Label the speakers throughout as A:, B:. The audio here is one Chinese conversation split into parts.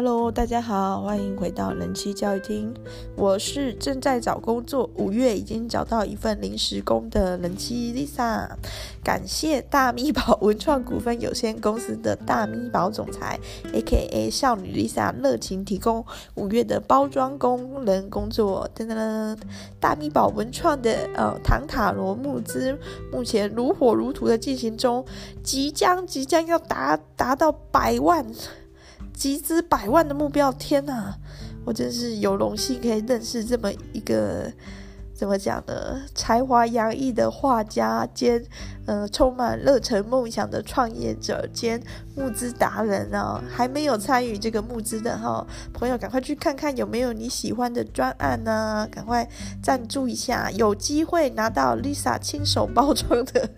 A: Hello，大家好，欢迎回到人妻教育厅。我是正在找工作，五月已经找到一份临时工的人妻 Lisa。感谢大咪宝文创股份有限公司的大咪宝总裁，A.K.A 少女 Lisa，热情提供五月的包装工人工作。噔噔噔，大咪宝文创的呃唐塔罗募资目前如火如荼的进行中，即将即将要达达到百万。集资百万的目标，天哪！我真是有荣幸可以认识这么一个怎么讲呢？才华洋溢的画家兼呃充满热忱梦想的创业者兼募资达人啊！还没有参与这个募资的哈朋友，赶快去看看有没有你喜欢的专案呢？赶快赞助一下，有机会拿到 Lisa 亲手包装的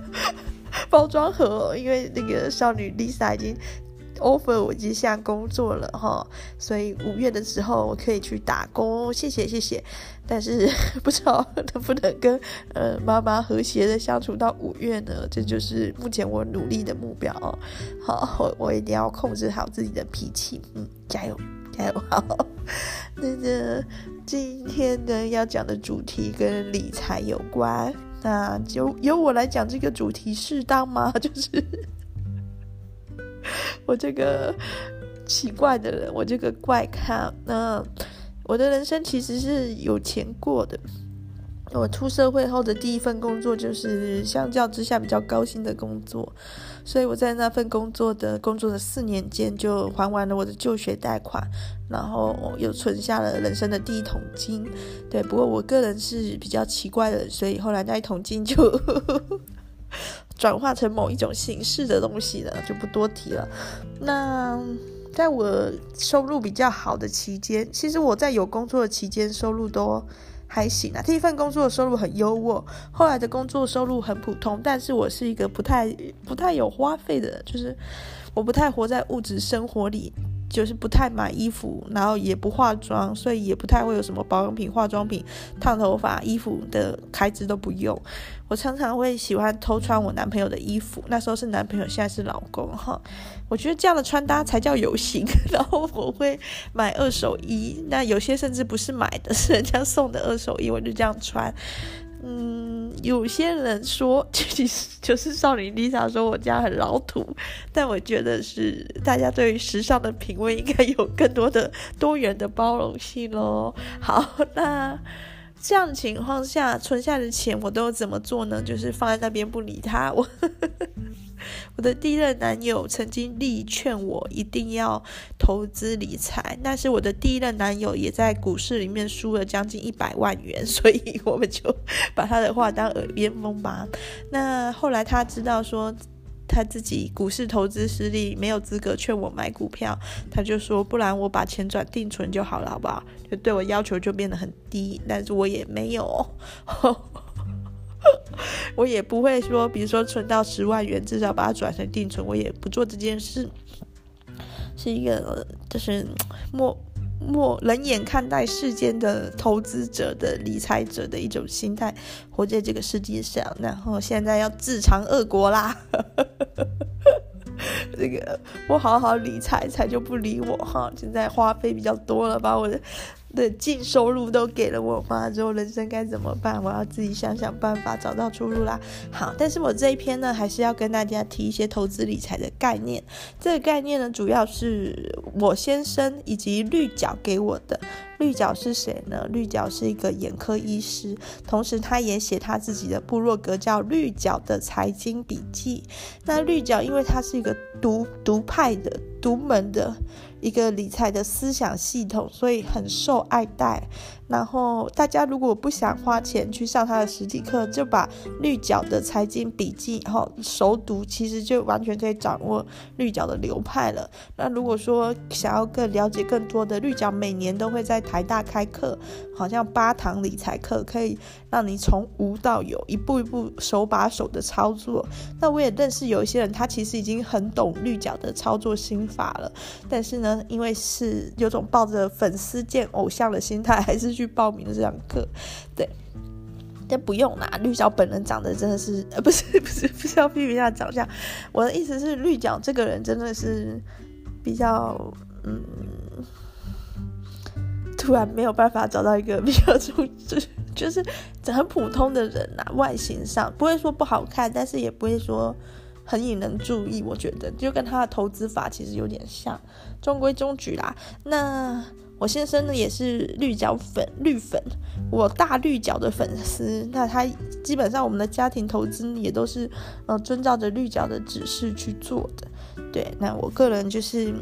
A: 包装盒，因为那个少女 Lisa 已经。Offer 我已经下工作了哈，所以五月的时候我可以去打工，谢谢谢谢。但是 不知道能不能跟呃妈妈和谐的相处到五月呢？这就是目前我努力的目标哦。好，我我一定要控制好自己的脾气，嗯，加油加油好。那个今天呢要讲的主题跟理财有关，那就由我来讲这个主题适当吗？就是。我这个奇怪的人，我这个怪咖，那我的人生其实是有钱过的。我出社会后的第一份工作就是相较之下比较高薪的工作，所以我在那份工作的工作的四年间就还完了我的就学贷款，然后又存下了人生的第一桶金。对，不过我个人是比较奇怪的，所以后来那一桶金就。转化成某一种形式的东西了，就不多提了。那在我收入比较好的期间，其实我在有工作的期间收入都还行啊。第一份工作的收入很优渥，后来的工作收入很普通。但是我是一个不太不太有花费的，就是我不太活在物质生活里。就是不太买衣服，然后也不化妆，所以也不太会有什么保养品、化妆品、烫头发、衣服的开支都不用。我常常会喜欢偷穿我男朋友的衣服，那时候是男朋友，现在是老公哈。我觉得这样的穿搭才叫有型。然后我会买二手衣，那有些甚至不是买的，是人家送的二手衣，我就这样穿。嗯，有些人说，其 实就是少女 Lisa 说我家很老土，但我觉得是大家对于时尚的品味应该有更多的多元的包容性喽。好，那这样的情况下，存下的钱我都怎么做呢？就是放在那边不理他，我。我的第一任男友曾经力劝我一定要投资理财，但是我的第一任男友也在股市里面输了将近一百万元，所以我们就把他的话当耳边风吧。那后来他知道说他自己股市投资失利，没有资格劝我买股票，他就说不然我把钱转定存就好了，好不好？就对我要求就变得很低，但是我也没有。我也不会说，比如说存到十万元，至少把它转成定存，我也不做这件事，是一个就是 默默冷眼看待世间的投资者的理财者的一种心态，活在这个世界上，然后现在要自尝恶果啦，这个不好好理财，财就不理我哈，现在花费比较多了，把我的。的净收入都给了我妈之后，人生该怎么办？我要自己想想办法，找到出路啦。好，但是我这一篇呢，还是要跟大家提一些投资理财的概念。这个概念呢，主要是我先生以及绿角给我的。绿角是谁呢？绿角是一个眼科医师，同时他也写他自己的部落格，叫《绿角的财经笔记》。那绿角因为他是一个独独派的、独门的。一个理财的思想系统，所以很受爱戴。然后大家如果不想花钱去上他的实体课，就把绿角的财经笔记然后熟读，其实就完全可以掌握绿角的流派了。那如果说想要更了解更多的，绿角每年都会在台大开课，好像八堂理财课，可以让你从无到有，一步一步手把手的操作。那我也认识有一些人，他其实已经很懂绿角的操作心法了，但是呢，因为是有种抱着粉丝见偶像的心态，还是。去报名这堂课，对，但不用啦。绿角本人长得真的是，呃，不是不是不是要批评一下长相，我的意思是绿角这个人真的是比较，嗯，突然没有办法找到一个比较出 就是很普通的人、啊，外形上不会说不好看，但是也不会说很引人注意。我觉得就跟他的投资法其实有点像，中规中矩啦。那。我先生呢也是绿角粉绿粉，我大绿角的粉丝。那他基本上我们的家庭投资也都是呃遵照着绿角的指示去做的。对，那我个人就是。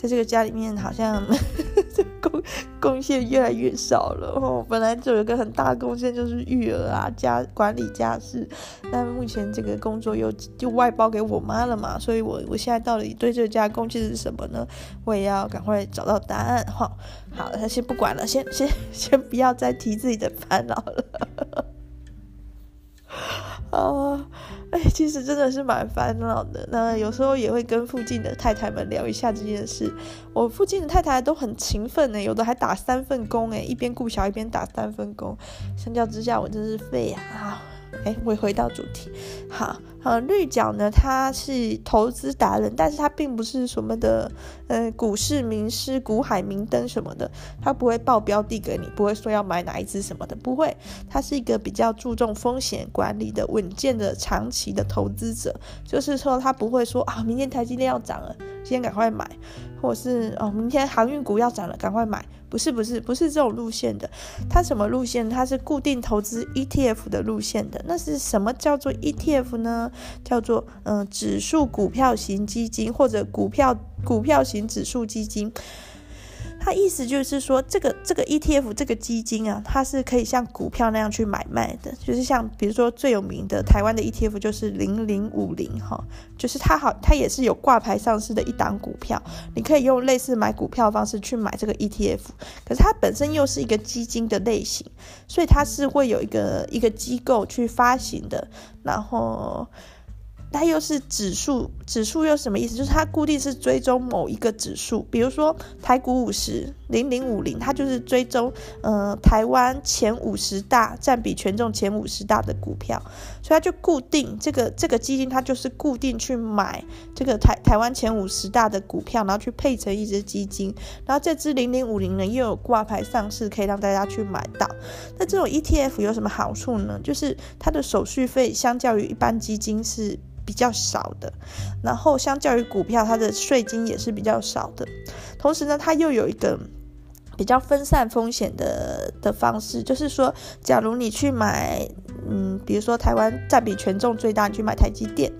A: 在这个家里面，好像 贡 贡献越来越少了。哦，本来就有个很大的贡献，就是育儿啊、家管理家事。但目前这个工作又就外包给我妈了嘛，所以我我现在到底对这家贡献是什么呢？我也要赶快找到答案。哈、哦，好，那先不管了，先先先不要再提自己的烦恼了。啊，哎，其实真的是蛮烦恼的。那有时候也会跟附近的太太们聊一下这件事。我附近的太太都很勤奋呢，有的还打三份工哎，一边顾小一边打三份工。相较之下，我真是废啊。哎，我回到主题，好，呃，绿角呢，他是投资达人，但是他并不是什么的，呃，股市名师、股海明灯什么的，他不会报标的给你，不会说要买哪一支什么的，不会，他是一个比较注重风险管理的稳健的长期的投资者，就是说他不会说啊，明天台积电要涨了，今天赶快买。或是哦，明天航运股要涨了，赶快买。不是不是不是这种路线的，它什么路线？它是固定投资 ETF 的路线的。那是什么叫做 ETF 呢？叫做嗯、指数股票型基金或者股票股票型指数基金。它意思就是说，这个这个 ETF 这个基金啊，它是可以像股票那样去买卖的，就是像比如说最有名的台湾的 ETF 就是零零五零哈，就是它好，它也是有挂牌上市的一档股票，你可以用类似买股票的方式去买这个 ETF，可是它本身又是一个基金的类型，所以它是会有一个一个机构去发行的，然后。它又是指数，指数又什么意思？就是它固定是追踪某一个指数，比如说台股五十零零五零，它就是追踪呃台湾前五十大占比权重前五十大的股票，所以它就固定这个这个基金，它就是固定去买这个台台湾前五十大的股票，然后去配成一支基金，然后这支零零五零呢又有挂牌上市，可以让大家去买到。那这种 ETF 有什么好处呢？就是它的手续费相较于一般基金是。比较少的，然后相较于股票，它的税金也是比较少的。同时呢，它又有一个比较分散风险的的方式，就是说，假如你去买，嗯，比如说台湾占比权重最大，你去买台积电。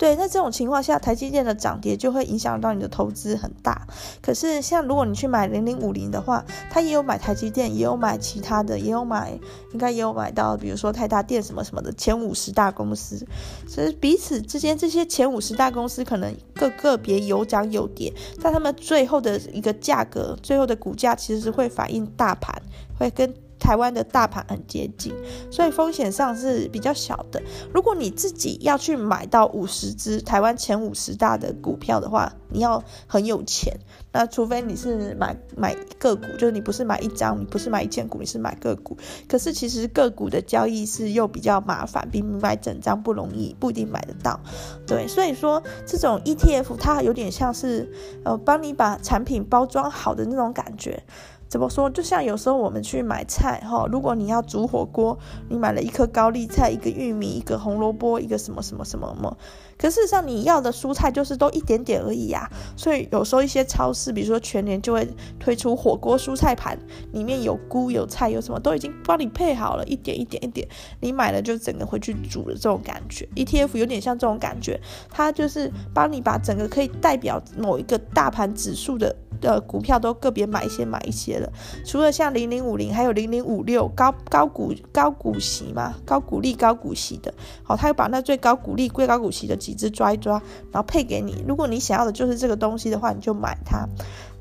A: 对，那这种情况下，台积电的涨跌就会影响到你的投资很大。可是，像如果你去买零零五零的话，它也有买台积电，也有买其他的，也有买，应该也有买到，比如说台达电什么什么的前五十大公司。所以彼此之间，这些前五十大公司可能个个别有涨有跌，但他们最后的一个价格，最后的股价其实是会反映大盘，会跟。台湾的大盘很接近，所以风险上是比较小的。如果你自己要去买到五十只台湾前五十大的股票的话，你要很有钱。那除非你是买买个股，就是你不是买一张，你不是买一千股，你是买个股。可是其实个股的交易是又比较麻烦，比买整张不容易，不一定买得到。对，所以说这种 ETF 它有点像是呃帮你把产品包装好的那种感觉。怎么说？就像有时候我们去买菜哈，如果你要煮火锅，你买了一颗高丽菜、一个玉米、一个红萝卜、一个什么什么什么什么，可事实上你要的蔬菜就是都一点点而已呀。所以有时候一些超市，比如说全联就会推出火锅蔬菜盘，里面有菇、有菜、有什么都已经帮你配好了，一点一点一点，你买了就整个回去煮的这种感觉。ETF 有点像这种感觉，它就是帮你把整个可以代表某一个大盘指数的。的股票都个别买一些买一些了，除了像零零五零，还有零零五六高高股高股息嘛，高股利高股息的，好，他又把那最高股利、最高股息的几只抓一抓，然后配给你。如果你想要的就是这个东西的话，你就买它。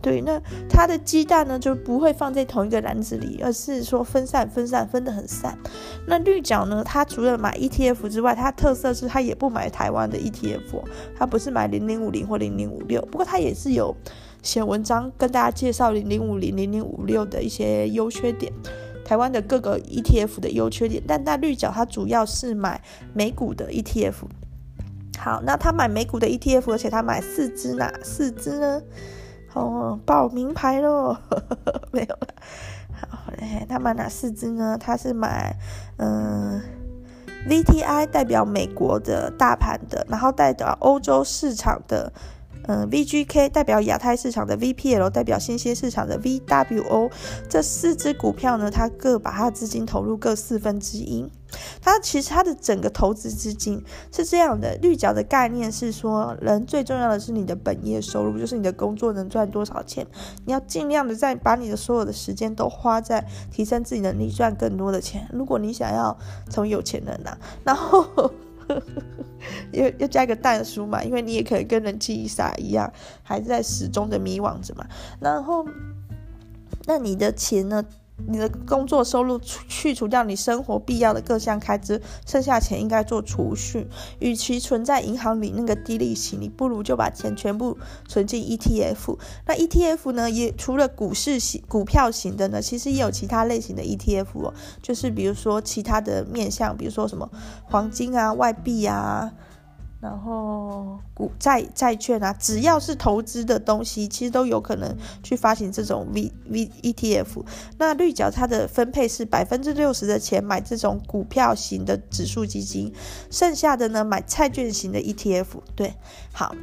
A: 对，那它的鸡蛋呢就不会放在同一个篮子里，而是说分散分散分得很散。那绿角呢，它除了买 ETF 之外，它特色是它也不买台湾的 ETF，它不是买零零五零或零零五六，不过它也是有。写文章跟大家介绍零零五零零零五六的一些优缺点，台湾的各个 ETF 的优缺点，但那绿角它主要是买美股的 ETF。好，那他买美股的 ETF，而且他买四支哪四支呢？哦，报名牌喽，没有了。好，他买哪四支呢？他是买嗯，VTI 代表美国的大盘的，然后代表欧洲市场的。嗯，VGK 代表亚太市场的，VPL 代表新兴市场的，VWO 这四只股票呢，它各把它的资金投入各四分之一。它其实它的整个投资资金是这样的，绿角的概念是说，人最重要的是你的本业收入，就是你的工作能赚多少钱，你要尽量的在把你的所有的时间都花在提升自己能力，赚更多的钱。如果你想要成为有钱人呐、啊，然后。要要加一个蛋叔嘛，因为你也可以跟人气一傻一样，还在始终的迷惘着嘛。然后，那你的钱呢？你的工作收入去除掉你生活必要的各项开支，剩下钱应该做储蓄。与其存在银行里那个低利息，你不如就把钱全部存进 ETF。那 ETF 呢，也除了股市型、股票型的呢，其实也有其他类型的 ETF 哦，就是比如说其他的面向，比如说什么黄金啊、外币啊。然后股债债券啊，只要是投资的东西，其实都有可能去发行这种 V V ETF。那绿角它的分配是百分之六十的钱买这种股票型的指数基金，剩下的呢买债券型的 ETF。对，好，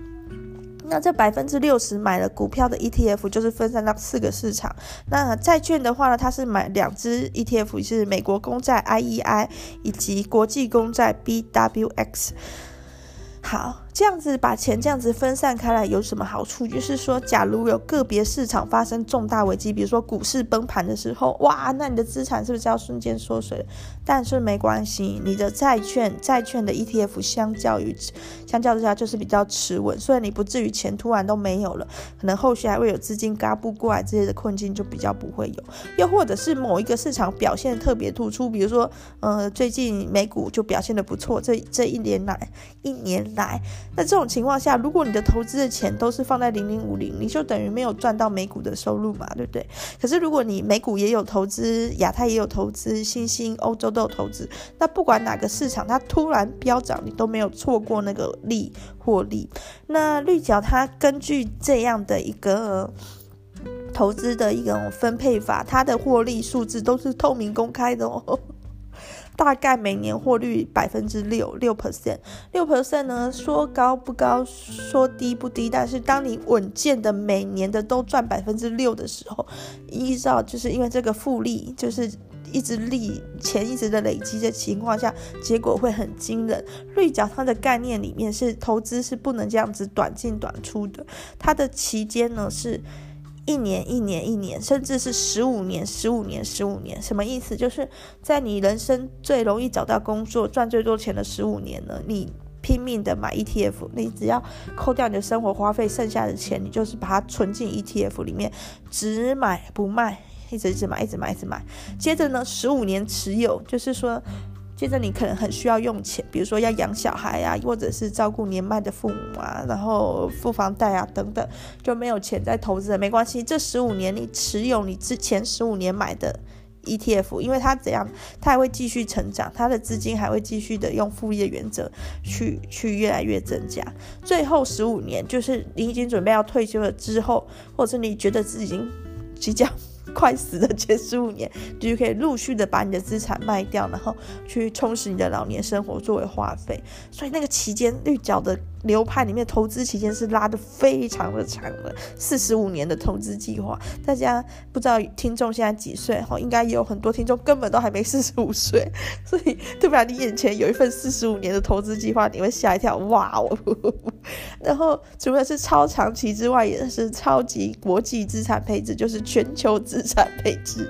A: 那这百分之六十买了股票的 ETF，就是分散到四个市场。那债券的话呢，它是买两只 ETF，是美国公债 IEI 以及国际公债 BWX。好。这样子把钱这样子分散开来有什么好处？就是说，假如有个别市场发生重大危机，比如说股市崩盘的时候，哇，那你的资产是不是要瞬间缩水？但是没关系，你的债券债券的 ETF 相较于相较之下就是比较持稳，所以你不至于钱突然都没有了，可能后续还会有资金嘎不过来这些的困境就比较不会有。又或者是某一个市场表现特别突出，比如说呃最近美股就表现得不错，这这一年来一年来。那这种情况下，如果你的投资的钱都是放在零零五零，你就等于没有赚到美股的收入嘛，对不对？可是如果你美股也有投资，亚太也有投资，新兴欧洲都有投资，那不管哪个市场它突然飙涨，你都没有错过那个利获利。那绿角它根据这样的一个投资的一种分配法，它的获利数字都是透明公开的哦。大概每年获率百分之六六 percent，六 percent 呢，说高不高，说低不低，但是当你稳健的每年的都赚百分之六的时候，依照就是因为这个复利，就是一直利钱一直的累积的情况下，结果会很惊人。绿角它的概念里面是投资是不能这样子短进短出的，它的期间呢是。一年一年一年，甚至是十五年、十五年、十五年，什么意思？就是在你人生最容易找到工作、赚最多钱的十五年呢，你拼命的买 ETF，你只要扣掉你的生活花费，剩下的钱你就是把它存进 ETF 里面，只买不卖，一直一直买，一直买，一直买。接着呢，十五年持有，就是说。接着你可能很需要用钱，比如说要养小孩啊，或者是照顾年迈的父母啊，然后付房贷啊等等，就没有钱再投资了，没关系。这十五年你持有你之前十五年买的 ETF，因为它怎样，它还会继续成长，它的资金还会继续的用复利原则去去越来越增加。最后十五年就是你已经准备要退休了之后，或者是你觉得自己已经即将。快死的前十五年，你就可以陆续的把你的资产卖掉，然后去充实你的老年生活作为花费。所以那个期间，绿角的流派里面投资期间是拉得非常的长的，四十五年的投资计划。大家不知道听众现在几岁？哈，应该也有很多听众根本都还没四十五岁。所以，突然你眼前有一份四十五年的投资计划，你会吓一跳，哇哦！然后，除了是超长期之外，也是超级国际资产配置，就是全球资。产配置，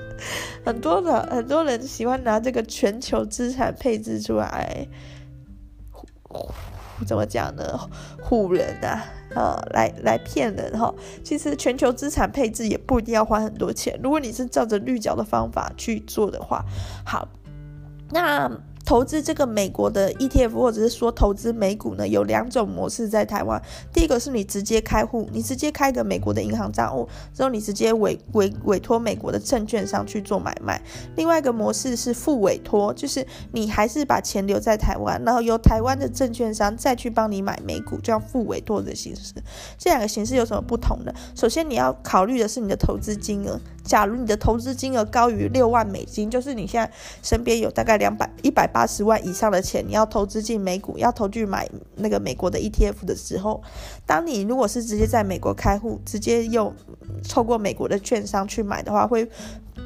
A: 很多的很多人喜欢拿这个全球资产配置出来，怎么讲呢？唬人啊，啊，来来骗人哈。其实全球资产配置也不一定要花很多钱，如果你是照着绿角的方法去做的话，好，那投资这个美国的 ETF，或者是说投资美股呢，有两种模式在台湾。第一个是你直接开户，你直接开一个美国的银行账户，之后你直接委委委托美国的证券商去做买卖。另外一个模式是复委托，就是你还是把钱留在台湾，然后由台湾的证券商再去帮你买美股，这样复委托的形式。这两个形式有什么不同呢？首先你要考虑的是你的投资金额。假如你的投资金额高于六万美金，就是你现在身边有大概两百一百八十万以上的钱，你要投资进美股，要投去买那个美国的 ETF 的时候，当你如果是直接在美国开户，直接用透过美国的券商去买的话，会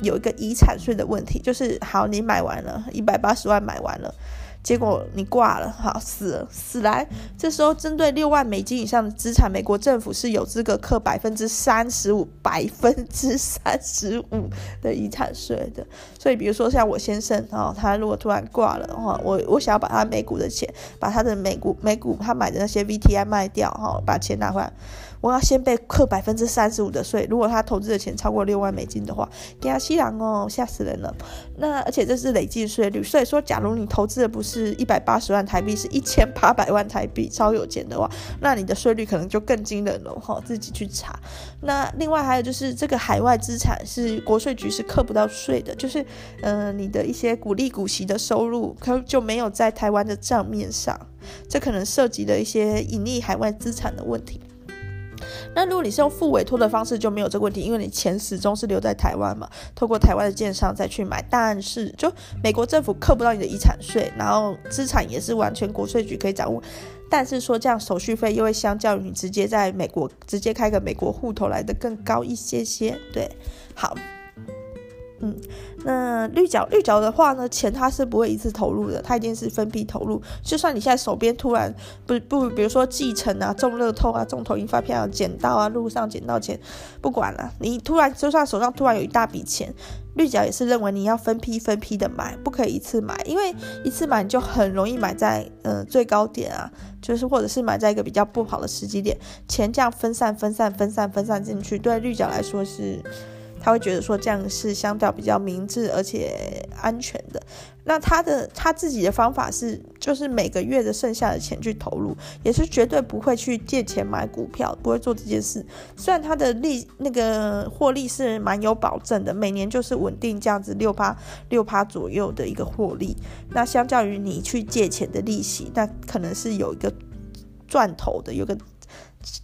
A: 有一个遗产税的问题，就是好，你买完了一百八十万买完了。结果你挂了，好，死了死来。这时候针对六万美金以上的资产，美国政府是有资格课百分之三十五，百分之三十五的遗产税的。所以，比如说像我先生啊，他如果突然挂了哈，我我想要把他美股的钱，把他的美股美股他买的那些 VTI 卖掉哈，把钱拿回来。我要先被扣百分之三十五的税，如果他投资的钱超过六万美金的话，给他吸狼哦，吓死人了。那而且这是累计税率，所以说，假如你投资的不是一百八十万台币，是一千八百万台币，超有钱的话，那你的税率可能就更惊人了哈，自己去查。那另外还有就是，这个海外资产是国税局是扣不到税的，就是嗯、你的一些股利股息的收入，可就没有在台湾的账面上，这可能涉及了一些隐匿海外资产的问题。那如果你是用付委托的方式，就没有这个问题，因为你钱始终是留在台湾嘛，透过台湾的建商再去买，但是就美国政府扣不到你的遗产税，然后资产也是完全国税局可以掌握，但是说这样手续费又会相较于你直接在美国直接开个美国户头来的更高一些些，对，好。嗯，那绿角绿角的话呢，钱它是不会一次投入的，它一定是分批投入。就算你现在手边突然不不，比如说继承啊、中乐透啊、中投银发票、捡到啊、路上捡到钱，不管了，你突然就算手上突然有一大笔钱，绿角也是认为你要分批分批的买，不可以一次买，因为一次买你就很容易买在呃最高点啊，就是或者是买在一个比较不好的时机点，钱这样分散分散分散分散进去，对绿角来说是。他会觉得说这样是相对比较明智而且安全的。那他的他自己的方法是，就是每个月的剩下的钱去投入，也是绝对不会去借钱买股票，不会做这件事。虽然他的利那个获利是蛮有保证的，每年就是稳定这样子六趴六趴左右的一个获利。那相较于你去借钱的利息，那可能是有一个赚头的，有个。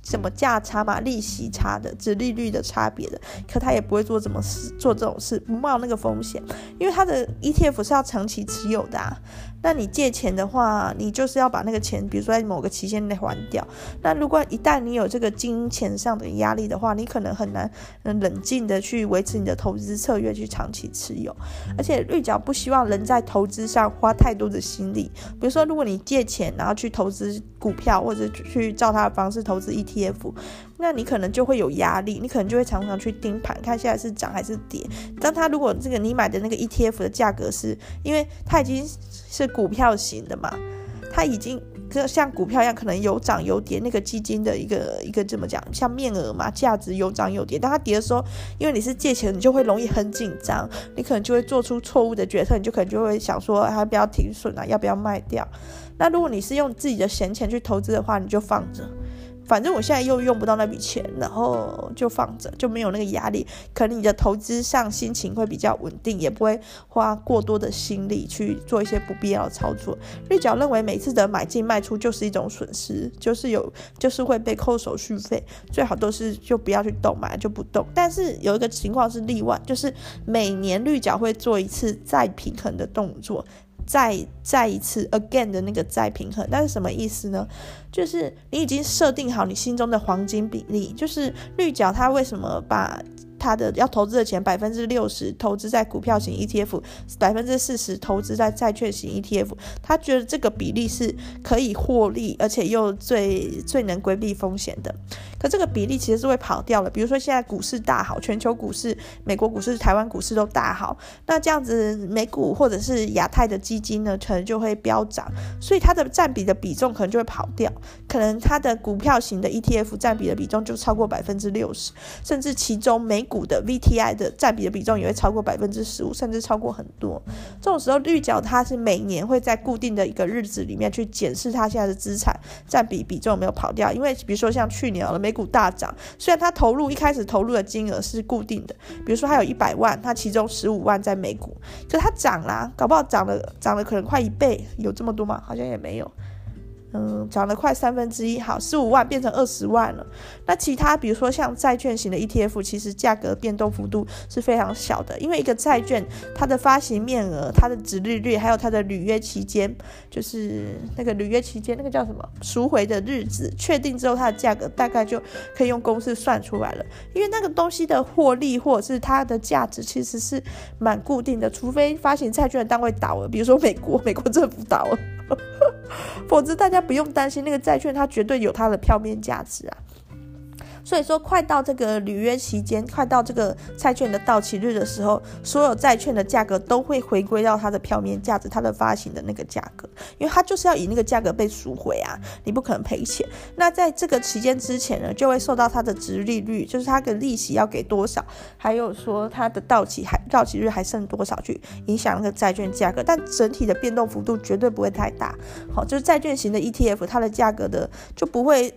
A: 什么价差嘛，利息差的，指利率的差别的，可他也不会做这么事，做这种事，不冒那个风险，因为他的 ETF 是要长期持有的啊。那你借钱的话，你就是要把那个钱，比如说在某个期限内还掉。那如果一旦你有这个金钱上的压力的话，你可能很难冷静的去维持你的投资策略，去长期持有。而且绿角不希望人在投资上花太多的心力。比如说，如果你借钱然后去投资股票，或者去照他的方式投资 ETF。那你可能就会有压力，你可能就会常常去盯盘，看现在是涨还是跌。当它如果这个你买的那个 ETF 的价格是，因为它已经是股票型的嘛，它已经像股票一样，可能有涨有跌。那个基金的一个一个怎么讲，像面额嘛，价值有涨有跌。当它跌的时候，因为你是借钱，你就会容易很紧张，你可能就会做出错误的决策，你就可能就会想说，要不要停损啊，要不要卖掉？那如果你是用自己的闲钱去投资的话，你就放着。反正我现在又用不到那笔钱，然后就放着，就没有那个压力。可能你的投资上心情会比较稳定，也不会花过多的心力去做一些不必要的操作。绿角认为每次的买进卖出就是一种损失，就是有就是会被扣手续费，最好都是就不要去动，买就不动。但是有一个情况是例外，就是每年绿角会做一次再平衡的动作。再再一次 again 的那个再平衡，那是什么意思呢？就是你已经设定好你心中的黄金比例，就是绿角它为什么把他的要投资的钱百分之六十投资在股票型 ETF，百分之四十投资在债券型 ETF，他觉得这个比例是可以获利，而且又最最能规避风险的。可这个比例其实是会跑掉了。比如说现在股市大好，全球股市、美国股市、台湾股市都大好，那这样子美股或者是亚太的基金呢，可能就会飙涨，所以它的占比的比重可能就会跑掉，可能它的股票型的 ETF 占比的比重就超过百分之六十，甚至其中美股的 VTI 的占比的比重也会超过百分之十五，甚至超过很多。这种时候，绿角它是每年会在固定的一个日子里面去检视它现在的资产占比比重有没有跑掉，因为比如说像去年了美股大涨，虽然它投入一开始投入的金额是固定的，比如说它有一百万，它其中十五万在美股，可是它涨啦，搞不好涨了涨了可能快一倍，有这么多吗？好像也没有。嗯，涨了快三分之一，好，十五万变成二十万了。那其他比如说像债券型的 ETF，其实价格变动幅度是非常小的，因为一个债券它的发行面额、它的殖利率，还有它的履约期间，就是那个履约期间那个叫什么赎回的日子确定之后，它的价格大概就可以用公式算出来了。因为那个东西的获利或者是它的价值其实是蛮固定的，除非发行债券的单位倒了，比如说美国，美国政府倒了。否则，大家不用担心那个债券，它绝对有它的票面价值啊。所以说，快到这个履约期间，快到这个债券的到期日的时候，所有债券的价格都会回归到它的票面价值，它的发行的那个价格，因为它就是要以那个价格被赎回啊，你不可能赔钱。那在这个期间之前呢，就会受到它的殖利率，就是它的利息要给多少，还有说它的到期还到期日还剩多少，去影响那个债券价格。但整体的变动幅度绝对不会太大。好，就是债券型的 ETF，它的价格的就不会。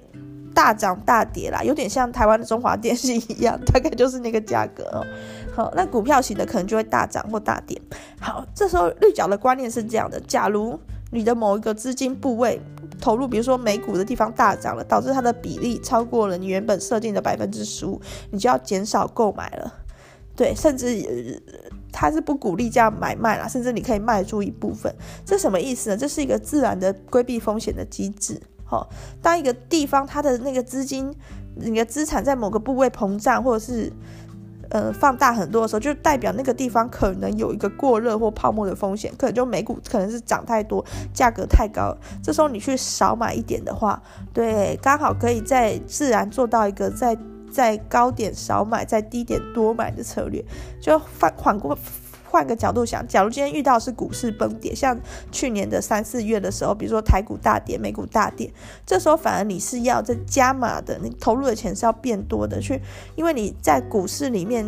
A: 大涨大跌啦，有点像台湾的中华电信一样，大概就是那个价格哦。好，那股票型的可能就会大涨或大跌。好，这时候绿角的观念是这样的：假如你的某一个资金部位投入，比如说美股的地方大涨了，导致它的比例超过了你原本设定的百分之十五，你就要减少购买了。对，甚至它是不鼓励这样买卖啦，甚至你可以卖出一部分。这什么意思呢？这是一个自然的规避风险的机制。好，当一个地方它的那个资金、你的资产在某个部位膨胀或者是呃放大很多的时候，就代表那个地方可能有一个过热或泡沫的风险，可能就美股可能是涨太多，价格太高。这时候你去少买一点的话，对，刚好可以在自然做到一个在在高点少买，在低点多买的策略，就反缓过。换个角度想，假如今天遇到是股市崩跌，像去年的三四月的时候，比如说台股大跌、美股大跌，这时候反而你是要在加码的，你投入的钱是要变多的去，因为你在股市里面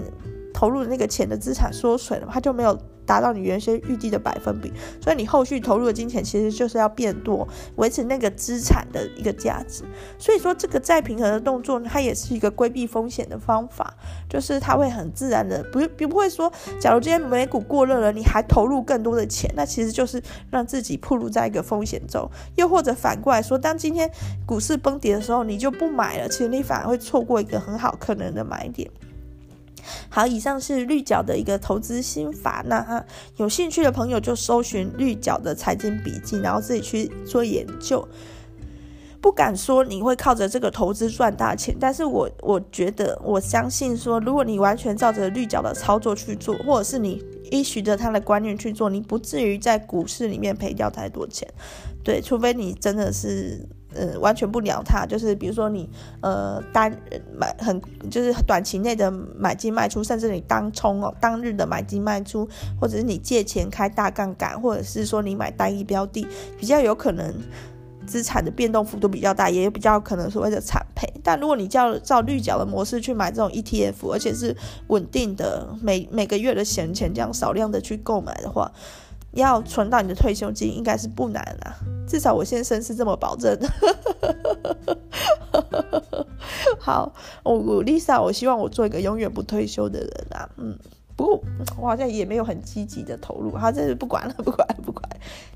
A: 投入的那个钱的资产缩水了嘛，它就没有。达到你原先预计的百分比，所以你后续投入的金钱其实就是要变多，维持那个资产的一个价值。所以说，这个再平衡的动作，它也是一个规避风险的方法，就是它会很自然的，不不不会说，假如今天美股过热了，你还投入更多的钱，那其实就是让自己暴露在一个风险中。又或者反过来说，当今天股市崩跌的时候，你就不买了，其实你反而会错过一个很好可能的买点。好，以上是绿角的一个投资心法。那哈有兴趣的朋友就搜寻绿角的财经笔记，然后自己去做研究。不敢说你会靠着这个投资赚大钱，但是我我觉得我相信说，如果你完全照着绿角的操作去做，或者是你依循着他的观念去做，你不至于在股市里面赔掉太多钱。对，除非你真的是。呃，完全不鸟他，就是比如说你呃单买很就是短期内的买进卖出，甚至你当冲哦当日的买进卖出，或者是你借钱开大杠杆，或者是说你买单一标的，比较有可能资产的变动幅度比较大，也比较可能所谓的惨赔。但如果你照照绿角的模式去买这种 ETF，而且是稳定的每每个月的闲钱这样少量的去购买的话。要存到你的退休金应该是不难啦，至少我先生是这么保证的。好，我 Lisa，我希望我做一个永远不退休的人啊。嗯，不过我好像也没有很积极的投入。好，这是 不管了，不管了，不管。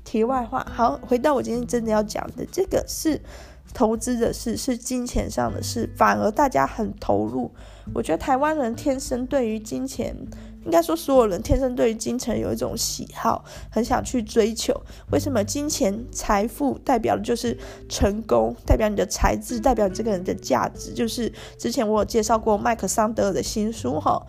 A: 题外话，好，回到我今天真的要讲的，这个是投资的事，是金钱上的事，反而大家很投入。我觉得台湾人天生对于金钱。应该说，所有人天生对于金钱有一种喜好，很想去追求。为什么？金钱、财富代表的就是成功，代表你的才智，代表你这个人的价值。就是之前我有介绍过麦克桑德尔的新书哈，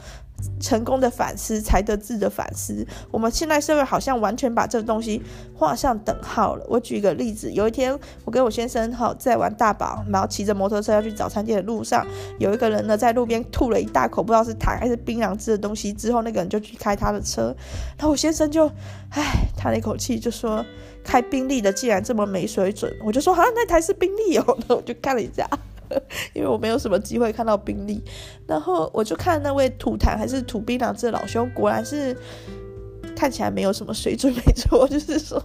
A: 成功的反思才得志的反思。我们现在社会好像完全把这个东西画上等号了。我举一个例子，有一天我跟我先生好在玩大宝，然后骑着摩托车要去早餐店的路上，有一个人呢在路边吐了一大口不知道是痰还是槟榔汁的东西，之后那个人就去开他的车，然后我先生就唉叹了一口气，就说开宾利的竟然这么没水准。我就说好像那台是宾利哦，那我就看了一下。因为我没有什么机会看到宾利，然后我就看那位吐痰还是吐槟榔汁的老兄，果然是看起来没有什么水准，没错，就是说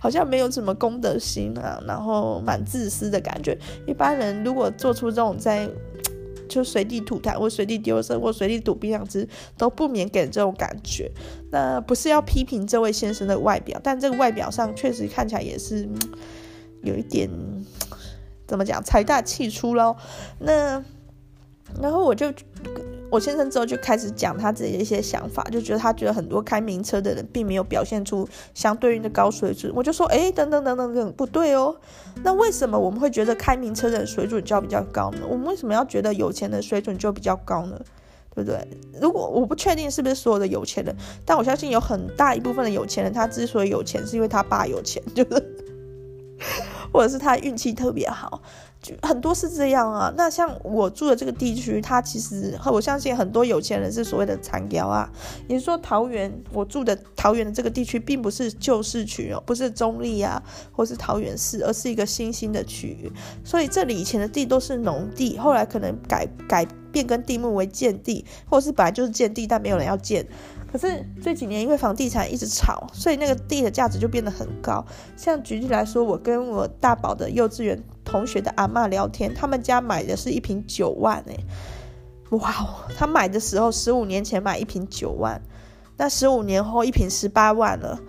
A: 好像没有什么公德心啊，然后蛮自私的感觉。一般人如果做出这种在就随地吐痰或随地丢色或随地吐槟榔汁，都不免给人这种感觉。那不是要批评这位先生的外表，但这个外表上确实看起来也是有一点。怎么讲？财大气粗喽。那然后我就我先生之后就开始讲他自己的一些想法，就觉得他觉得很多开名车的人并没有表现出相对应的高水准。我就说，哎，等等等等等，不对哦。那为什么我们会觉得开名车的人水准就要比较高呢？我们为什么要觉得有钱的水准就比较高呢？对不对？如果我不确定是不是所有的有钱人，但我相信有很大一部分的有钱人，他之所以有钱，是因为他爸有钱，就是。或者是他运气特别好，就很多是这样啊。那像我住的这个地区，他其实我相信很多有钱人是所谓的残雕啊。也说，桃园我住的桃园的这个地区，并不是旧市区哦，不是中坜啊，或是桃园市，而是一个新兴的区域。所以这里以前的地都是农地，后来可能改改变更地目为建地，或者是本来就是建地，但没有人要建。可是这几年因为房地产一直炒，所以那个地的价值就变得很高。像举例来说，我跟我大宝的幼稚园同学的阿嬷聊天，他们家买的是一瓶九万哎，哇哦！他买的时候十五年前买一瓶九万，那十五年后一瓶十八万了。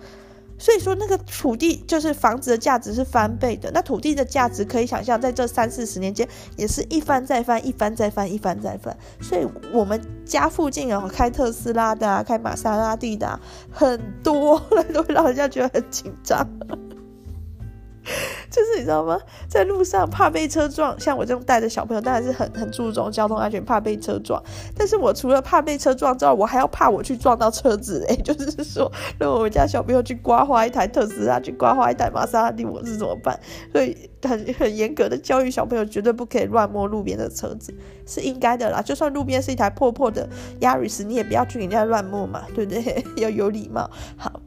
A: 所以说，那个土地就是房子的价值是翻倍的。那土地的价值可以想象，在这三四十年间，也是一翻再翻，一翻再翻，一翻再翻。所以，我们家附近有开特斯拉的啊，开玛莎拉蒂的啊，很多，都会让人家觉得很紧张。就是你知道吗？在路上怕被车撞，像我这种带着小朋友，当然是很很注重交通安全，怕被车撞。但是我除了怕被车撞之外，我还要怕我去撞到车子。哎，就是说，如果我家小朋友去刮花一台特斯拉，去刮花一台玛莎拉蒂，我是怎么办？所以很很严格的教育小朋友，绝对不可以乱摸路边的车子，是应该的啦。就算路边是一台破破的亚瑞斯，你也不要去人家乱摸嘛，对不对？要有礼貌。好，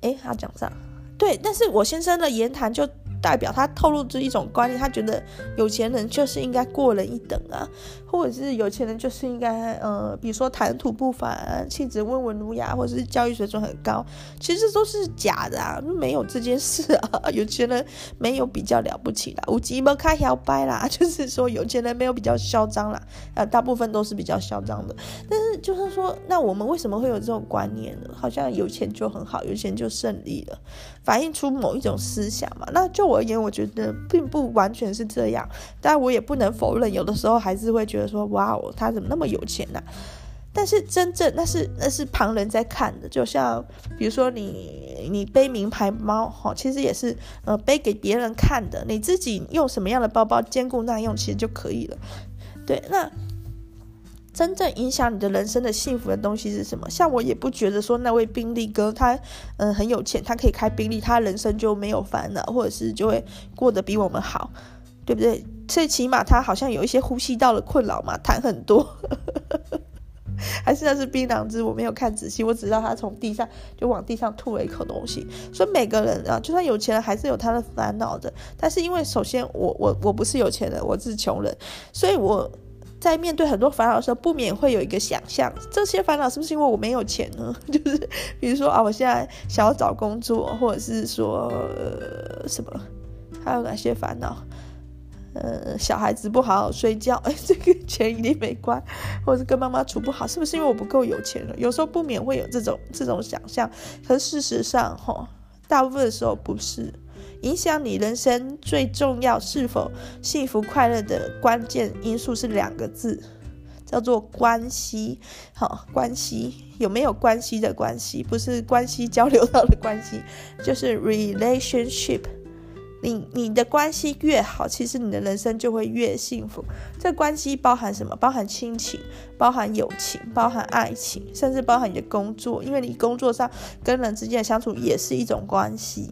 A: 哎，他讲啥？对，但是我先生的言谈就代表他透露出一种观念，他觉得有钱人就是应该过人一等啊。或者是有钱人就是应该，呃，比如说谈吐不凡、气质温文儒雅，或者是教育水准很高，其实都是假的啊，没有这件事啊。有钱人没有比较了不起啦，无极不开摇掰啦，就是说有钱人没有比较嚣张啦，呃，大部分都是比较嚣张的。但是就是说，那我们为什么会有这种观念呢？好像有钱就很好，有钱就胜利了，反映出某一种思想嘛。那就而言，我觉得并不完全是这样，但我也不能否认，有的时候还是会觉得。说哇哦，他怎么那么有钱呢？但是真正那是那是旁人在看的，就像比如说你你背名牌包哈，其实也是呃背给别人看的。你自己用什么样的包包兼顾耐用，其实就可以了。对，那真正影响你的人生的幸福的东西是什么？像我也不觉得说那位宾利哥他嗯、很有钱，他可以开宾利，他人生就没有烦恼，或者是就会过得比我们好。对不对？最起码他好像有一些呼吸道的困扰嘛，痰很多，还是那是槟榔汁？我没有看仔细，我只知道他从地上就往地上吐了一口东西。所以每个人啊，就算有钱人，还是有他的烦恼的。但是因为首先我我我不是有钱人，我是穷人，所以我在面对很多烦恼的时候，不免会有一个想象：这些烦恼是不是因为我没有钱呢？就是比如说啊，我现在想要找工作，或者是说、呃、什么，还有哪些烦恼？呃，小孩子不好好睡觉，哎，这个钱一定没关，或者是跟妈妈处不好，是不是因为我不够有钱了？有时候不免会有这种这种想象，可是事实上，哈，大部分的时候不是。影响你人生最重要是否幸福快乐的关键因素是两个字，叫做关系。好，关系有没有关系的关系，不是关系交流到的关系，就是 relationship。你你的关系越好，其实你的人生就会越幸福。这关系包含什么？包含亲情，包含友情，包含爱情，甚至包含你的工作，因为你工作上跟人之间的相处也是一种关系。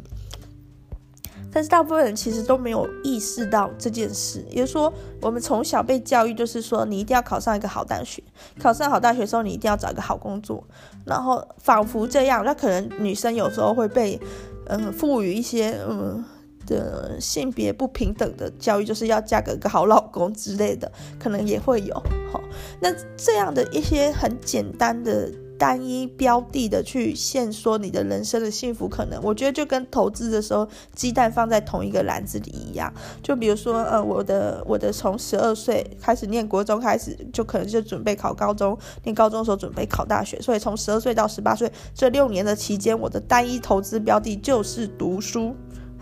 A: 但是大部分人其实都没有意识到这件事，也就是说，我们从小被教育就是说，你一定要考上一个好大学，考上好大学之后，你一定要找一个好工作，然后仿佛这样，那可能女生有时候会被，嗯，赋予一些嗯的性别不平等的教育，就是要嫁给一个好老公之类的，可能也会有。好，那这样的一些很简单的。单一标的的去限缩你的人生的幸福可能，我觉得就跟投资的时候鸡蛋放在同一个篮子里一样。就比如说，呃，我的我的从十二岁开始念国中开始，就可能就准备考高中，念高中的时候准备考大学，所以从十二岁到十八岁这六年的期间，我的单一投资标的就是读书。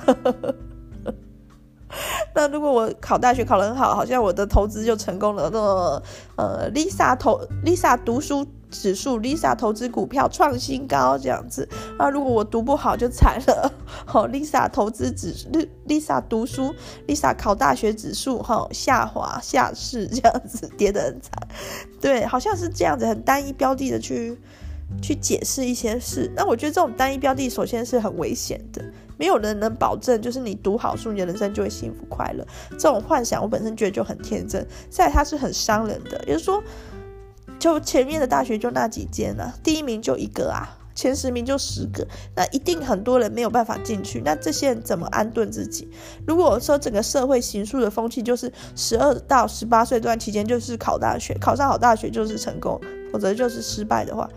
A: 那如果我考大学考得很好，好像我的投资就成功了。那么，呃，Lisa 投 Lisa 读书。指数 Lisa 投资股票创新高这样子，那如果我读不好就惨了。好，Lisa 投资指 Lisa 读书，Lisa 考大学指数哈下滑下市这样子 跌得很惨。对，好像是这样子很单一标的的去去解释一些事。那我觉得这种单一标的首先是很危险的，没有人能保证就是你读好书，你的人生就会幸福快乐。这种幻想我本身觉得就很天真，再来它是很伤人的，也就是说。就前面的大学就那几间啊，第一名就一个啊，前十名就十个，那一定很多人没有办法进去。那这些人怎么安顿自己？如果说整个社会形塑的风气就是十二到十八岁这段期间就是考大学，考上好大学就是成功，否则就是失败的话，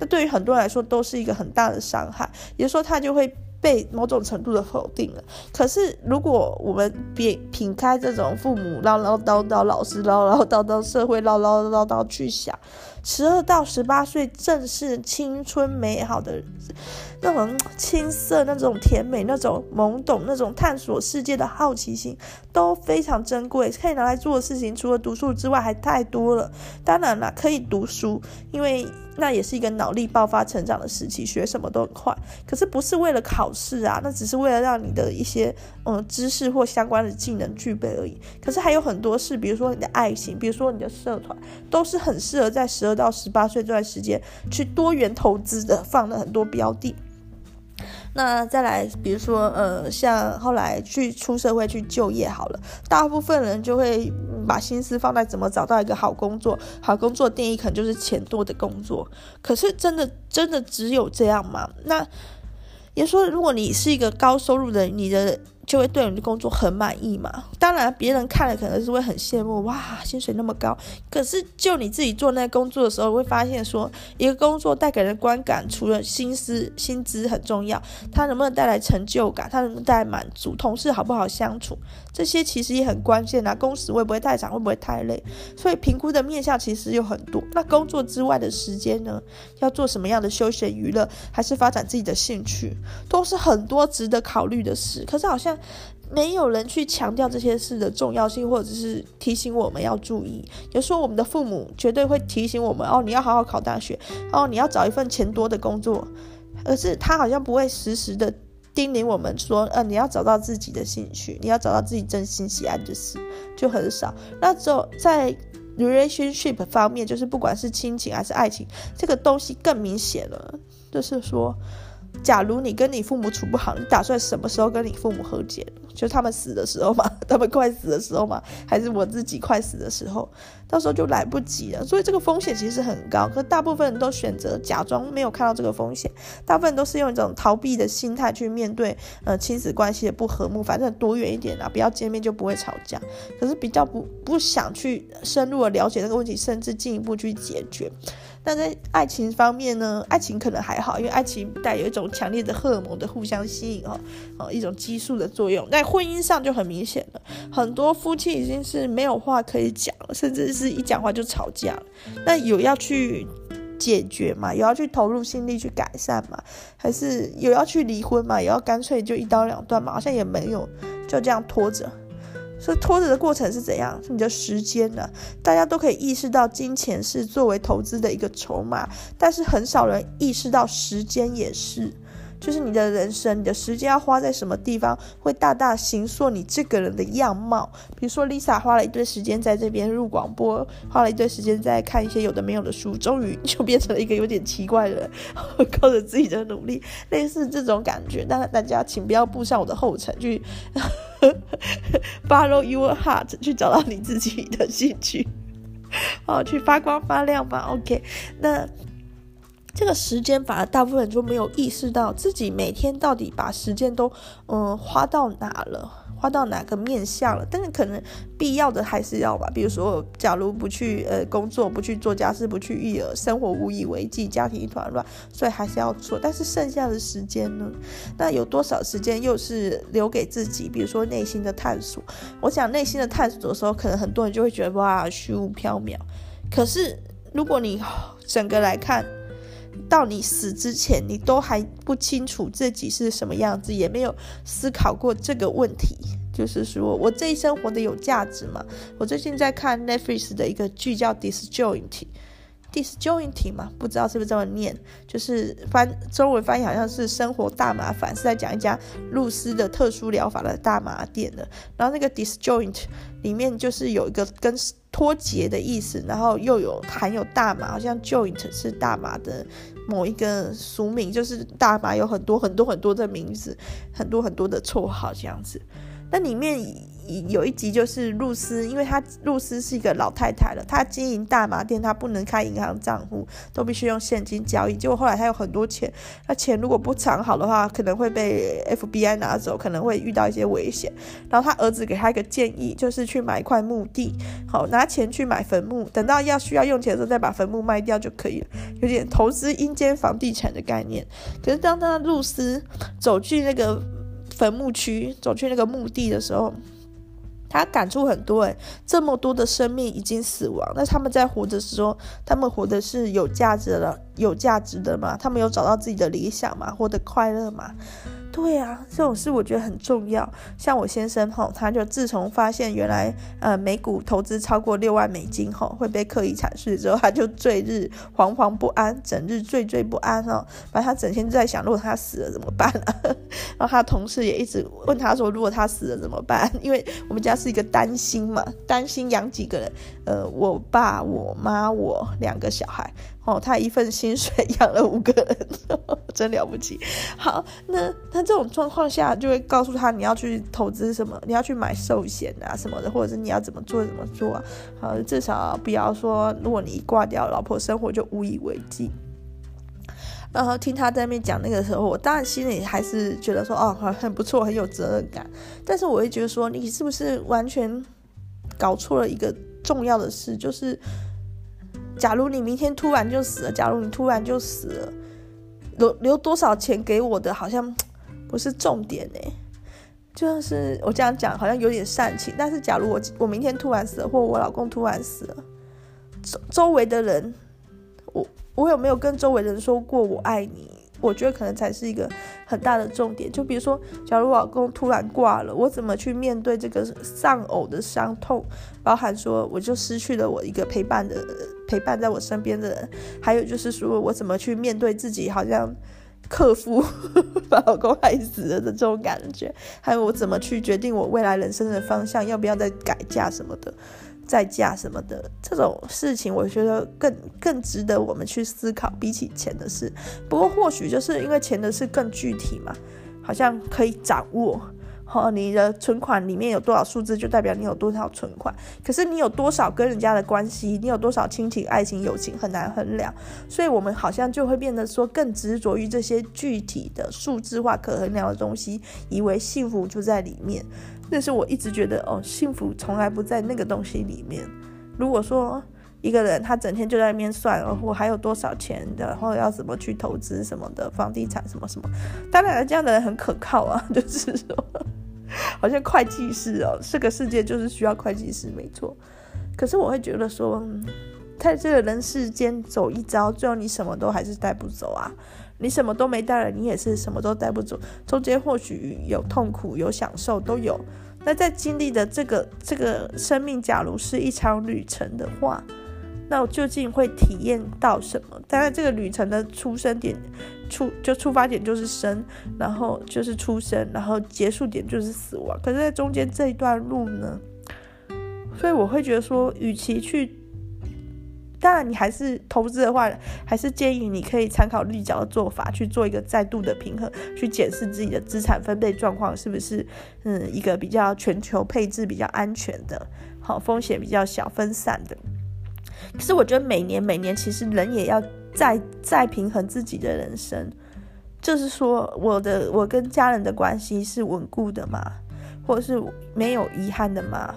A: 那对于很多人来说都是一个很大的伤害。也就是说，他就会。被某种程度的否定了。可是，如果我们别撇开这种父母唠唠叨叨、老师唠唠叨叨、社会唠唠叨叨去想，十二到十八岁正是青春美好的那种青涩、那种甜美、那种懵懂、那种探索世界的好奇心都非常珍贵。可以拿来做的事情，除了读书之外，还太多了。当然了，可以读书，因为。那也是一个脑力爆发成长的时期，学什么都很快。可是不是为了考试啊，那只是为了让你的一些嗯知识或相关的技能具备而已。可是还有很多事，比如说你的爱情，比如说你的社团，都是很适合在十二到十八岁这段时间去多元投资的，放了很多标的。那再来，比如说，呃，像后来去出社会去就业好了，大部分人就会把心思放在怎么找到一个好工作。好工作定义可能就是钱多的工作，可是真的真的只有这样吗？那也说，如果你是一个高收入的，你的。就会对你的工作很满意嘛？当然，别人看了可能是会很羡慕，哇，薪水那么高。可是，就你自己做那个工作的时候，会发现说，一个工作带给人观感，除了薪资，薪资很重要，它能不能带来成就感，它能不能带来满足，同事好不好相处，这些其实也很关键啊。工时会不会太长，会不会太累？所以评估的面向其实有很多。那工作之外的时间呢？要做什么样的休闲娱乐，还是发展自己的兴趣，都是很多值得考虑的事。可是好像。没有人去强调这些事的重要性，或者是提醒我们要注意。有时候我们的父母绝对会提醒我们：哦，你要好好考大学，哦，你要找一份钱多的工作。而是他好像不会时时的叮咛我们说：呃，你要找到自己的兴趣，你要找到自己真心喜爱的事，就很少。那只有在 relationship 方面，就是不管是亲情还是爱情，这个东西更明显了，就是说。假如你跟你父母处不好，你打算什么时候跟你父母和解？就他们死的时候嘛，他们快死的时候嘛，还是我自己快死的时候？到时候就来不及了。所以这个风险其实很高，可大部分人都选择假装没有看到这个风险，大部分都是用一种逃避的心态去面对呃亲子关系的不和睦，反正躲远一点啊，不要见面就不会吵架。可是比较不不想去深入的了解这个问题，甚至进一步去解决。但在爱情方面呢？爱情可能还好，因为爱情带有一种强烈的荷尔蒙的互相吸引哦，哦，一种激素的作用。在婚姻上就很明显了，很多夫妻已经是没有话可以讲了，甚至是一讲话就吵架。那有要去解决嘛？有要去投入心力去改善嘛？还是有要去离婚嘛？有要干脆就一刀两断嘛？好像也没有，就这样拖着。所以拖着的过程是怎样？是你的时间呢？大家都可以意识到金钱是作为投资的一个筹码，但是很少人意识到时间也是。就是你的人生，你的时间要花在什么地方，会大大形塑你这个人的样貌。比如说，Lisa 花了一堆时间在这边录广播，花了一堆时间在看一些有的没有的书，终于就变成了一个有点奇怪的人，靠着自己的努力，类似这种感觉。但大家请不要步上我的后尘，去 follow your heart，去找到你自己的兴趣，哦，去发光发亮吧。OK，那。这个时间反而大部分人就没有意识到自己每天到底把时间都嗯花到哪了，花到哪个面向了。但是可能必要的还是要吧，比如说，假如不去呃工作，不去做家事，不去育儿，生活无以为继，家庭一团乱，所以还是要做。但是剩下的时间呢？那有多少时间又是留给自己？比如说内心的探索。我想内心的探索的时候，可能很多人就会觉得哇虚无缥缈。可是如果你整个来看。到你死之前，你都还不清楚自己是什么样子，也没有思考过这个问题。就是说我这一生活得有价值吗？我最近在看 Netflix 的一个剧叫《Disjoint》，Disjoint 嘛，不知道是不是这么念，就是翻中文翻译好像是生活大麻烦，是在讲一家露丝的特殊疗法的大麻店的。然后那个 Disjoint 里面就是有一个跟脱节的意思，然后又有含有大麻，好像 joint 是大麻的某一个俗名，就是大麻有很多很多很多的名字，很多很多的绰号这样子。那里面。有一集就是露丝，因为她露丝是一个老太太了，她经营大麻店，她不能开银行账户，都必须用现金交易。结果后来她有很多钱，那钱如果不藏好的话，可能会被 FBI 拿走，可能会遇到一些危险。然后她儿子给她一个建议，就是去买一块墓地，好拿钱去买坟墓，等到要需要用钱的时候再把坟墓卖掉就可以了，有点投资阴间房地产的概念。可是当她露丝走去那个坟墓区，走去那个墓地的时候，他感触很多诶，这么多的生命已经死亡，那他们在活的时候，他们活的是有价值的，有价值的吗？他们有找到自己的理想吗？活得快乐吗？对啊，这种事我觉得很重要。像我先生吼，他就自从发现原来呃美股投资超过六万美金吼会被刻意产税之后，他就终日惶惶不安，整日惴惴不安哦。反正他整天在想，如果他死了怎么办啊？然后他同事也一直问他说，如果他死了怎么办？因为我们家是一个单薪嘛，单薪养几个人？呃，我爸、我妈、我两个小孩。哦，他一份薪水 养了五个人，真了不起。好，那那这种状况下，就会告诉他你要去投资什么，你要去买寿险啊什么的，或者是你要怎么做怎么做啊。好，至少不要说，如果你一挂掉，老婆生活就无以为继。然后听他在那边讲那个时候，我当然心里还是觉得说，哦，很不错，很有责任感。但是我会觉得说，你是不是完全搞错了一个重要的事，就是。假如你明天突然就死了，假如你突然就死了，留留多少钱给我的，好像不是重点呢。就像是我这样讲，好像有点煽情。但是假如我我明天突然死了，或我老公突然死了，周周围的人，我我有没有跟周围人说过我爱你？我觉得可能才是一个很大的重点。就比如说，假如我老公突然挂了，我怎么去面对这个丧偶的伤痛？包含说，我就失去了我一个陪伴的陪伴在我身边的人，还有就是说我怎么去面对自己好像克夫把老公害死了的这种感觉，还有我怎么去决定我未来人生的方向，要不要再改嫁什么的。再嫁什么的这种事情，我觉得更更值得我们去思考，比起钱的事。不过或许就是因为钱的事更具体嘛，好像可以掌握。好，你的存款里面有多少数字，就代表你有多少存款。可是你有多少跟人家的关系，你有多少亲情、爱情、友情，很难衡量。所以我们好像就会变得说更执着于这些具体的数字化、可衡量的东西，以为幸福就在里面。但是我一直觉得，哦，幸福从来不在那个东西里面。如果说一个人他整天就在那边算，哦，我还有多少钱的，然后要怎么去投资什么的，房地产什么什么，当然这样的人很可靠啊，就是说，好像会计师哦，这个世界就是需要会计师，没错。可是我会觉得说，在这个人世间走一遭，最后你什么都还是带不走啊。你什么都没带了，你也是什么都带不走。中间或许有痛苦，有享受，都有。那在经历的这个这个生命，假如是一场旅程的话，那我究竟会体验到什么？当然，这个旅程的出生点出就出发点就是生，然后就是出生，然后结束点就是死亡。可是，在中间这一段路呢，所以我会觉得说，与其去，当然你还是投资的话，还是建议你可以参考绿角的做法去做一个再度的平衡，去检视自己的资产分配状况是不是嗯一个比较全球配置比较安全的，好，风险比较小分散的。可是我觉得每年每年其实人也要。再再平衡自己的人生，就是说，我的我跟家人的关系是稳固的嘛？或者是没有遗憾的吗？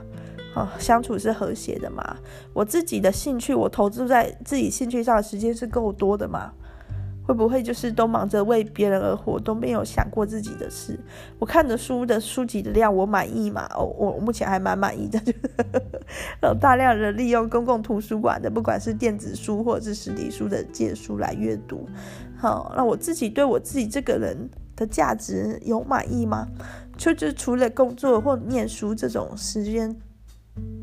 A: 哦，相处是和谐的嘛？我自己的兴趣，我投资在自己兴趣上的时间是够多的嘛？会不会就是都忙着为别人而活，都没有想过自己的事？我看的书的书籍的量，我满意吗？哦，我目前还蛮满意的，有大量的利用公共图书馆的，不管是电子书或者是实体书的借书来阅读。好，那我自己对我自己这个人的价值有满意吗？就就除了工作或念书这种时间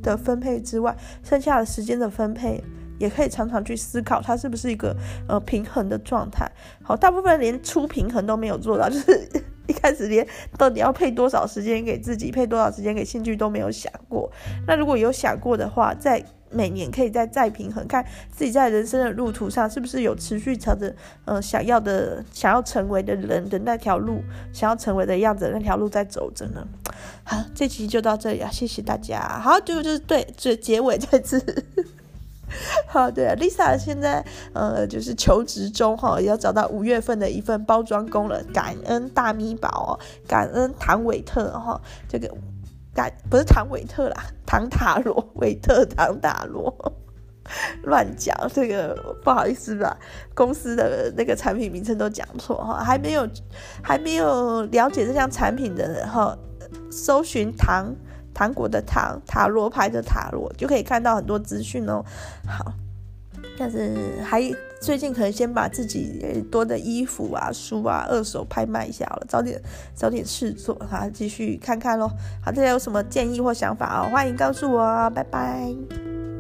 A: 的分配之外，剩下的时间的分配。也可以常常去思考，它是不是一个呃平衡的状态。好，大部分连初平衡都没有做到，就是一开始连到底要配多少时间给自己，配多少时间给兴趣都没有想过。那如果有想过的话，在每年可以再再平衡，看自己在人生的路途上是不是有持续朝着呃想要的、想要成为的人的那条路，想要成为的样子那条路在走着呢。好，这期就到这里啊，谢谢大家。好，就就是对，这结尾在这。好，对啊，Lisa 现在呃就是求职中哈，要找到五月份的一份包装工了。感恩大咪宝哦，感恩唐韦特哈，这个感不是唐韦特啦，唐塔罗韦特唐塔罗，乱讲这个不好意思吧，公司的那个产品名称都讲错哈，还没有还没有了解这项产品的人哈，搜寻唐。糖果的糖，塔罗牌的塔罗，就可以看到很多资讯哦。好，但是还最近可能先把自己多的衣服啊、书啊二手拍卖一下好了，找点找点事做，好，继续看看喽。好，大家有什么建议或想法啊？欢迎告诉我，拜拜。